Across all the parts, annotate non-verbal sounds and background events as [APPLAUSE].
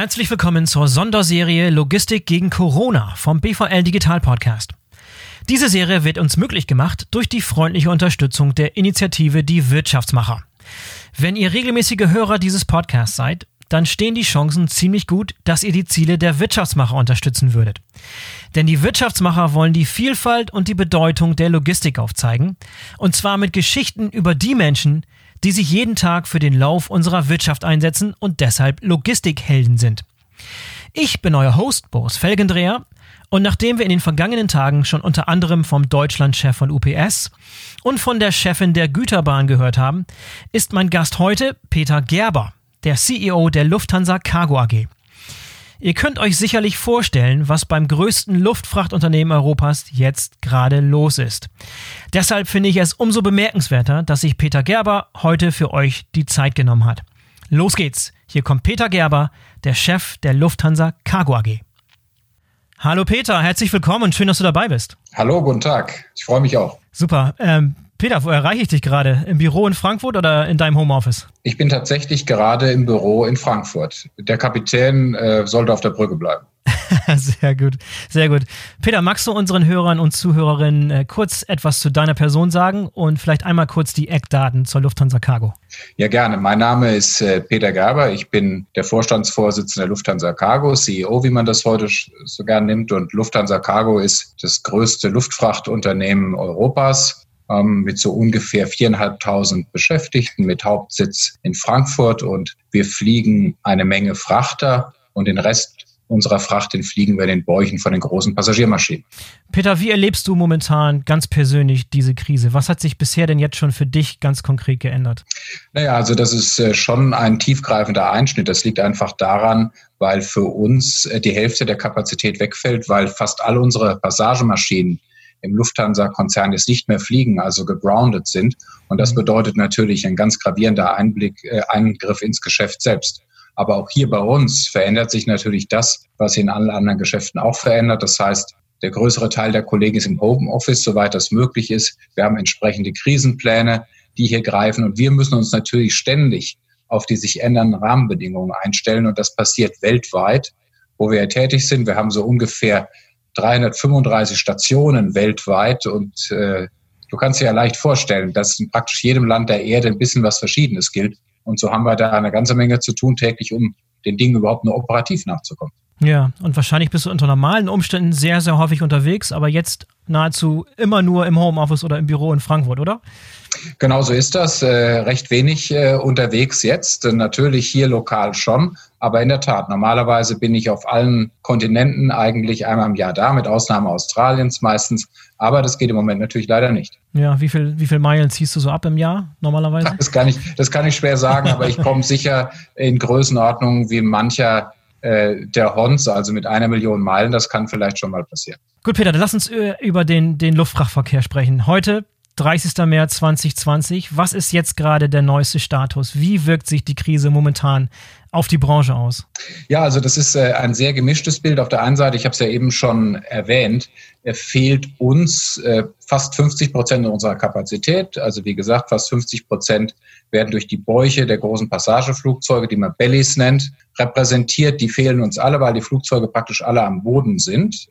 Herzlich willkommen zur Sonderserie Logistik gegen Corona vom BVL Digital Podcast. Diese Serie wird uns möglich gemacht durch die freundliche Unterstützung der Initiative Die Wirtschaftsmacher. Wenn ihr regelmäßige Hörer dieses Podcasts seid, dann stehen die Chancen ziemlich gut, dass ihr die Ziele der Wirtschaftsmacher unterstützen würdet. Denn die Wirtschaftsmacher wollen die Vielfalt und die Bedeutung der Logistik aufzeigen, und zwar mit Geschichten über die Menschen, die sich jeden Tag für den Lauf unserer Wirtschaft einsetzen und deshalb Logistikhelden sind. Ich bin euer Host Boris Felgendreher und nachdem wir in den vergangenen Tagen schon unter anderem vom Deutschlandchef von UPS und von der Chefin der Güterbahn gehört haben, ist mein Gast heute Peter Gerber, der CEO der Lufthansa Cargo AG. Ihr könnt euch sicherlich vorstellen, was beim größten Luftfrachtunternehmen Europas jetzt gerade los ist. Deshalb finde ich es umso bemerkenswerter, dass sich Peter Gerber heute für euch die Zeit genommen hat. Los geht's. Hier kommt Peter Gerber, der Chef der Lufthansa Cargo AG. Hallo Peter, herzlich willkommen und schön, dass du dabei bist. Hallo, guten Tag. Ich freue mich auch. Super. Ähm, Peter, wo erreiche ich dich gerade? Im Büro in Frankfurt oder in deinem Homeoffice? Ich bin tatsächlich gerade im Büro in Frankfurt. Der Kapitän äh, sollte auf der Brücke bleiben. [LAUGHS] sehr gut, sehr gut. Peter, magst du unseren Hörern und Zuhörerinnen äh, kurz etwas zu deiner Person sagen und vielleicht einmal kurz die Eckdaten zur Lufthansa Cargo? Ja, gerne. Mein Name ist äh, Peter Gerber. Ich bin der Vorstandsvorsitzende der Lufthansa Cargo, CEO, wie man das heute so gern nimmt. Und Lufthansa Cargo ist das größte Luftfrachtunternehmen Europas ähm, mit so ungefähr viereinhalbtausend Beschäftigten mit Hauptsitz in Frankfurt und wir fliegen eine Menge Frachter und den Rest unserer Fracht, den fliegen wir in den Bäuchen von den großen Passagiermaschinen. Peter, wie erlebst du momentan ganz persönlich diese Krise? Was hat sich bisher denn jetzt schon für dich ganz konkret geändert? Naja, also das ist äh, schon ein tiefgreifender Einschnitt. Das liegt einfach daran, weil für uns äh, die Hälfte der Kapazität wegfällt, weil fast all unsere Passagemaschinen im Lufthansa-Konzern jetzt nicht mehr fliegen, also gegroundet sind. Und das mhm. bedeutet natürlich ein ganz gravierender Einblick, äh, Eingriff ins Geschäft selbst. Aber auch hier bei uns verändert sich natürlich das, was in allen anderen Geschäften auch verändert. Das heißt, der größere Teil der Kollegen ist im Homeoffice, soweit das möglich ist. Wir haben entsprechende Krisenpläne, die hier greifen. Und wir müssen uns natürlich ständig auf die sich ändernden Rahmenbedingungen einstellen. Und das passiert weltweit, wo wir tätig sind. Wir haben so ungefähr 335 Stationen weltweit und äh, du kannst dir ja leicht vorstellen, dass in praktisch jedem Land der Erde ein bisschen was Verschiedenes gilt. Und so haben wir da eine ganze Menge zu tun täglich, um den Dingen überhaupt nur operativ nachzukommen. Ja, und wahrscheinlich bist du unter normalen Umständen sehr, sehr häufig unterwegs, aber jetzt nahezu immer nur im Homeoffice oder im Büro in Frankfurt, oder? Genau so ist das. Äh, recht wenig äh, unterwegs jetzt. Natürlich hier lokal schon. Aber in der Tat, normalerweise bin ich auf allen Kontinenten eigentlich einmal im Jahr da, mit Ausnahme Australiens meistens. Aber das geht im Moment natürlich leider nicht. Ja, wie viel, wie viel Meilen ziehst du so ab im Jahr normalerweise? Das kann ich, das kann ich schwer sagen, aber ich komme sicher in Größenordnungen wie mancher äh, der Hons, also mit einer Million Meilen. Das kann vielleicht schon mal passieren. Gut, Peter, dann lass uns äh, über den, den Luftfrachtverkehr sprechen. Heute 30. März 2020. Was ist jetzt gerade der neueste Status? Wie wirkt sich die Krise momentan auf die Branche aus? Ja, also das ist äh, ein sehr gemischtes Bild. Auf der einen Seite, ich habe es ja eben schon erwähnt, äh, fehlt uns äh, fast 50 Prozent unserer Kapazität. Also wie gesagt, fast 50 Prozent werden durch die Bäuche der großen Passageflugzeuge, die man Bellies nennt, repräsentiert. Die fehlen uns alle, weil die Flugzeuge praktisch alle am Boden sind.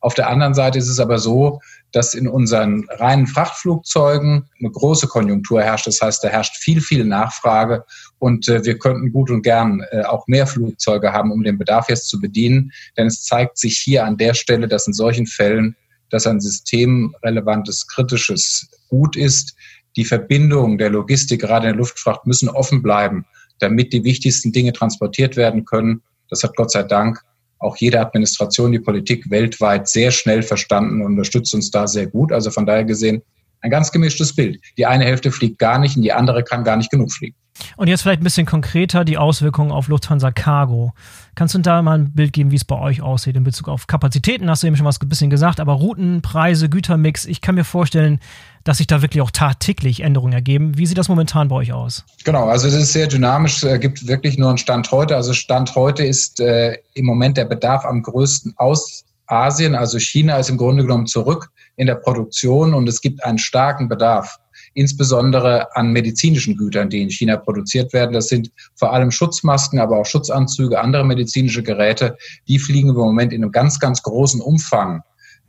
Auf der anderen Seite ist es aber so, dass in unseren reinen Frachtflugzeugen eine große Konjunktur herrscht. Das heißt, da herrscht viel, viel Nachfrage und äh, wir könnten gut und gern äh, auch mehr Flugzeuge haben, um den Bedarf jetzt zu bedienen. Denn es zeigt sich hier an der Stelle, dass in solchen Fällen dass ein systemrelevantes, kritisches Gut ist. Die Verbindungen der Logistik, gerade in der Luftfracht, müssen offen bleiben, damit die wichtigsten Dinge transportiert werden können. Das hat Gott sei Dank auch jede Administration, die Politik weltweit sehr schnell verstanden und unterstützt uns da sehr gut. Also von daher gesehen ein ganz gemischtes Bild. Die eine Hälfte fliegt gar nicht und die andere kann gar nicht genug fliegen. Und jetzt vielleicht ein bisschen konkreter die Auswirkungen auf Lufthansa Cargo. Kannst du da mal ein Bild geben, wie es bei euch aussieht in Bezug auf Kapazitäten? Hast du eben schon was ein bisschen gesagt, aber Routen, Preise, Gütermix. Ich kann mir vorstellen, dass sich da wirklich auch tagtäglich Änderungen ergeben. Wie sieht das momentan bei euch aus? Genau, also es ist sehr dynamisch. Es gibt wirklich nur einen Stand heute. Also Stand heute ist äh, im Moment der Bedarf am größten aus Asien. Also China ist im Grunde genommen zurück in der Produktion und es gibt einen starken Bedarf insbesondere an medizinischen Gütern, die in China produziert werden. Das sind vor allem Schutzmasken, aber auch Schutzanzüge, andere medizinische Geräte. Die fliegen im Moment in einem ganz, ganz großen Umfang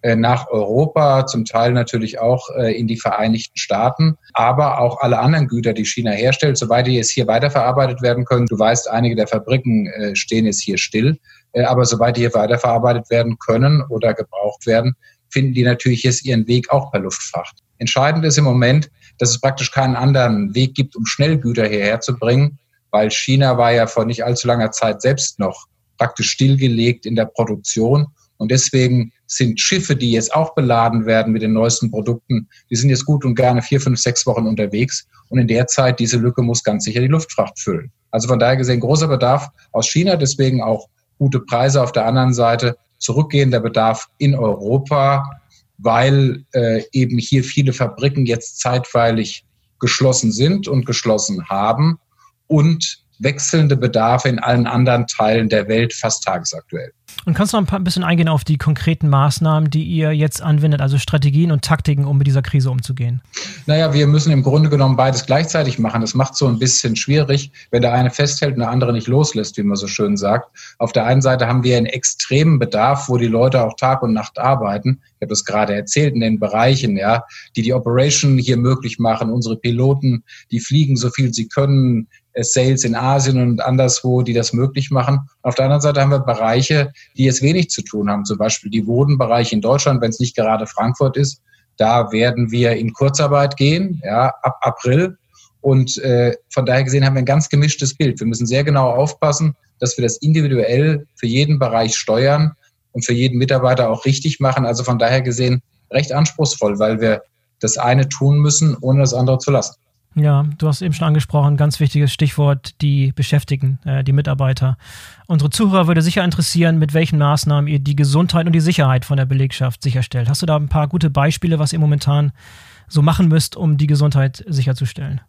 äh, nach Europa, zum Teil natürlich auch äh, in die Vereinigten Staaten, aber auch alle anderen Güter, die China herstellt, soweit die jetzt hier weiterverarbeitet werden können. Du weißt, einige der Fabriken äh, stehen jetzt hier still, aber soweit die hier weiterverarbeitet werden können oder gebraucht werden, finden die natürlich jetzt ihren Weg auch per Luftfracht. Entscheidend ist im Moment, dass es praktisch keinen anderen Weg gibt, um Schnellgüter hierher zu bringen, weil China war ja vor nicht allzu langer Zeit selbst noch praktisch stillgelegt in der Produktion und deswegen sind Schiffe, die jetzt auch beladen werden mit den neuesten Produkten, die sind jetzt gut und gerne vier, fünf, sechs Wochen unterwegs. Und in der Zeit, diese Lücke muss ganz sicher die Luftfracht füllen. Also von daher gesehen großer Bedarf aus China, deswegen auch gute Preise auf der anderen Seite, zurückgehender Bedarf in Europa, weil äh, eben hier viele Fabriken jetzt zeitweilig geschlossen sind und geschlossen haben und wechselnde Bedarfe in allen anderen Teilen der Welt fast tagesaktuell. Und kannst du noch ein bisschen eingehen auf die konkreten Maßnahmen, die ihr jetzt anwendet, also Strategien und Taktiken, um mit dieser Krise umzugehen? Naja, wir müssen im Grunde genommen beides gleichzeitig machen. Das macht so ein bisschen schwierig, wenn der eine festhält und der andere nicht loslässt, wie man so schön sagt. Auf der einen Seite haben wir einen extremen Bedarf, wo die Leute auch Tag und Nacht arbeiten. Ich habe das gerade erzählt in den Bereichen, ja, die die Operation hier möglich machen. Unsere Piloten, die fliegen so viel sie können. Sales in Asien und anderswo, die das möglich machen. Auf der anderen Seite haben wir Bereiche, die jetzt wenig zu tun haben, zum Beispiel die Bodenbereiche in Deutschland, wenn es nicht gerade Frankfurt ist. Da werden wir in Kurzarbeit gehen, ja, ab April. Und äh, von daher gesehen haben wir ein ganz gemischtes Bild. Wir müssen sehr genau aufpassen, dass wir das individuell für jeden Bereich steuern und für jeden Mitarbeiter auch richtig machen. Also von daher gesehen recht anspruchsvoll, weil wir das eine tun müssen, ohne das andere zu lassen. Ja, du hast eben schon angesprochen, ganz wichtiges Stichwort, die Beschäftigten, äh, die Mitarbeiter. Unsere Zuhörer würde sicher interessieren, mit welchen Maßnahmen ihr die Gesundheit und die Sicherheit von der Belegschaft sicherstellt. Hast du da ein paar gute Beispiele, was ihr momentan so machen müsst, um die Gesundheit sicherzustellen?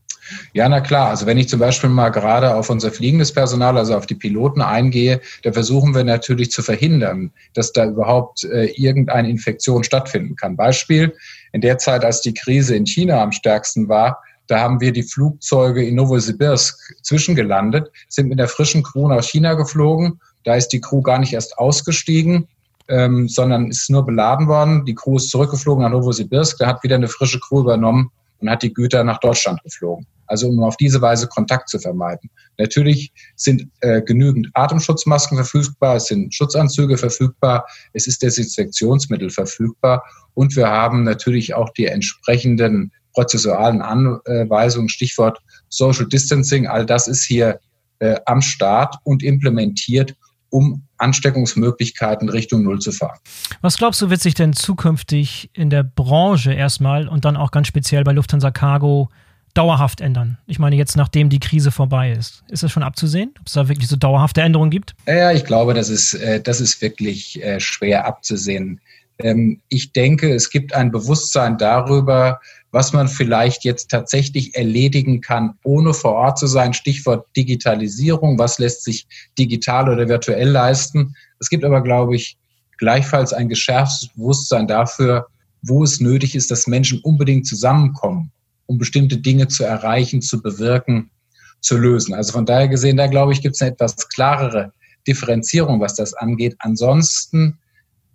Ja, na klar. Also wenn ich zum Beispiel mal gerade auf unser fliegendes Personal, also auf die Piloten eingehe, da versuchen wir natürlich zu verhindern, dass da überhaupt äh, irgendeine Infektion stattfinden kann. Beispiel, in der Zeit, als die Krise in China am stärksten war, da haben wir die Flugzeuge in Novosibirsk zwischengelandet, sind mit der frischen Crew nach China geflogen. Da ist die Crew gar nicht erst ausgestiegen, ähm, sondern ist nur beladen worden. Die Crew ist zurückgeflogen nach Novosibirsk. Da hat wieder eine frische Crew übernommen und hat die Güter nach Deutschland geflogen. Also um auf diese Weise Kontakt zu vermeiden. Natürlich sind äh, genügend Atemschutzmasken verfügbar, es sind Schutzanzüge verfügbar, es ist Desinfektionsmittel verfügbar und wir haben natürlich auch die entsprechenden prozessualen Anweisungen, Stichwort Social Distancing, all das ist hier äh, am Start und implementiert, um Ansteckungsmöglichkeiten Richtung Null zu fahren. Was glaubst du, wird sich denn zukünftig in der Branche erstmal und dann auch ganz speziell bei Lufthansa Cargo dauerhaft ändern? Ich meine, jetzt nachdem die Krise vorbei ist. Ist das schon abzusehen, ob es da wirklich so dauerhafte Änderungen gibt? Ja, ich glaube, das ist, äh, das ist wirklich äh, schwer abzusehen. Ähm, ich denke, es gibt ein Bewusstsein darüber, was man vielleicht jetzt tatsächlich erledigen kann, ohne vor Ort zu sein. Stichwort Digitalisierung. Was lässt sich digital oder virtuell leisten? Es gibt aber, glaube ich, gleichfalls ein geschärftes Bewusstsein dafür, wo es nötig ist, dass Menschen unbedingt zusammenkommen, um bestimmte Dinge zu erreichen, zu bewirken, zu lösen. Also von daher gesehen, da glaube ich, gibt es eine etwas klarere Differenzierung, was das angeht. Ansonsten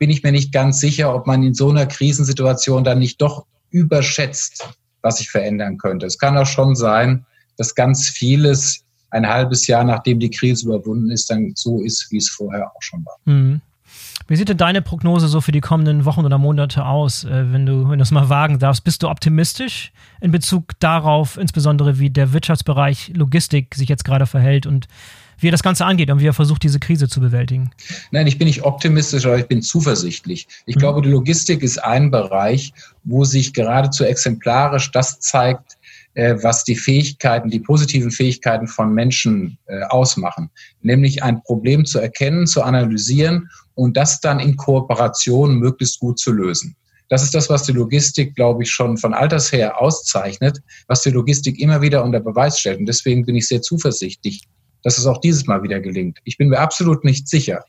bin ich mir nicht ganz sicher, ob man in so einer Krisensituation dann nicht doch überschätzt, was sich verändern könnte. Es kann auch schon sein, dass ganz vieles ein halbes Jahr nachdem die Krise überwunden ist, dann so ist, wie es vorher auch schon war. Mhm. Wie sieht denn deine Prognose so für die kommenden Wochen oder Monate aus, äh, wenn du, wenn du es mal wagen darfst? Bist du optimistisch in Bezug darauf, insbesondere wie der Wirtschaftsbereich Logistik sich jetzt gerade verhält und wie er das Ganze angeht und wie er versucht, diese Krise zu bewältigen. Nein, ich bin nicht optimistisch, aber ich bin zuversichtlich. Ich mhm. glaube, die Logistik ist ein Bereich, wo sich geradezu exemplarisch das zeigt, äh, was die Fähigkeiten, die positiven Fähigkeiten von Menschen äh, ausmachen. Nämlich ein Problem zu erkennen, zu analysieren und das dann in Kooperation möglichst gut zu lösen. Das ist das, was die Logistik, glaube ich, schon von alters her auszeichnet, was die Logistik immer wieder unter Beweis stellt. Und deswegen bin ich sehr zuversichtlich, dass es auch dieses Mal wieder gelingt. Ich bin mir absolut nicht sicher,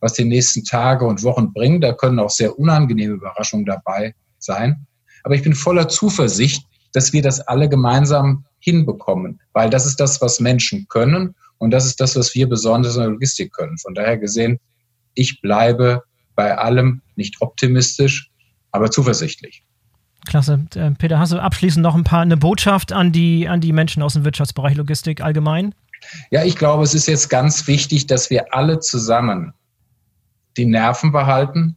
was die nächsten Tage und Wochen bringen. Da können auch sehr unangenehme Überraschungen dabei sein. Aber ich bin voller Zuversicht, dass wir das alle gemeinsam hinbekommen, weil das ist das, was Menschen können und das ist das, was wir besonders in der Logistik können. Von daher gesehen, ich bleibe bei allem nicht optimistisch, aber zuversichtlich. Klasse. Äh, Peter, hast du abschließend noch ein paar eine Botschaft an die, an die Menschen aus dem Wirtschaftsbereich Logistik allgemein? Ja, ich glaube, es ist jetzt ganz wichtig, dass wir alle zusammen die Nerven behalten,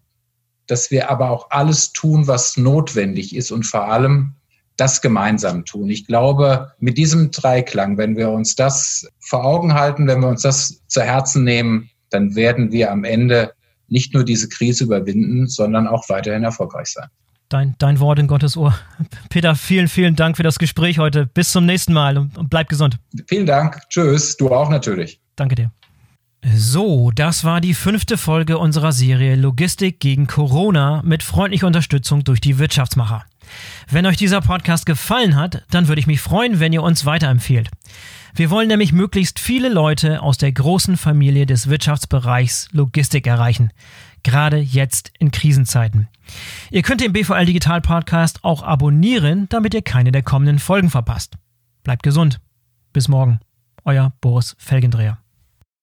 dass wir aber auch alles tun, was notwendig ist und vor allem das gemeinsam tun. Ich glaube, mit diesem Dreiklang, wenn wir uns das vor Augen halten, wenn wir uns das zu Herzen nehmen, dann werden wir am Ende nicht nur diese Krise überwinden, sondern auch weiterhin erfolgreich sein. Dein, dein Wort in Gottes Ohr. [LAUGHS] Peter, vielen, vielen Dank für das Gespräch heute. Bis zum nächsten Mal und, und bleib gesund. Vielen Dank. Tschüss. Du auch natürlich. Danke dir. So, das war die fünfte Folge unserer Serie Logistik gegen Corona mit freundlicher Unterstützung durch die Wirtschaftsmacher. Wenn euch dieser Podcast gefallen hat, dann würde ich mich freuen, wenn ihr uns weiterempfehlt. Wir wollen nämlich möglichst viele Leute aus der großen Familie des Wirtschaftsbereichs Logistik erreichen, gerade jetzt in Krisenzeiten. Ihr könnt den BVL Digital Podcast auch abonnieren, damit ihr keine der kommenden Folgen verpasst. Bleibt gesund. Bis morgen. Euer Boris Felgendreher.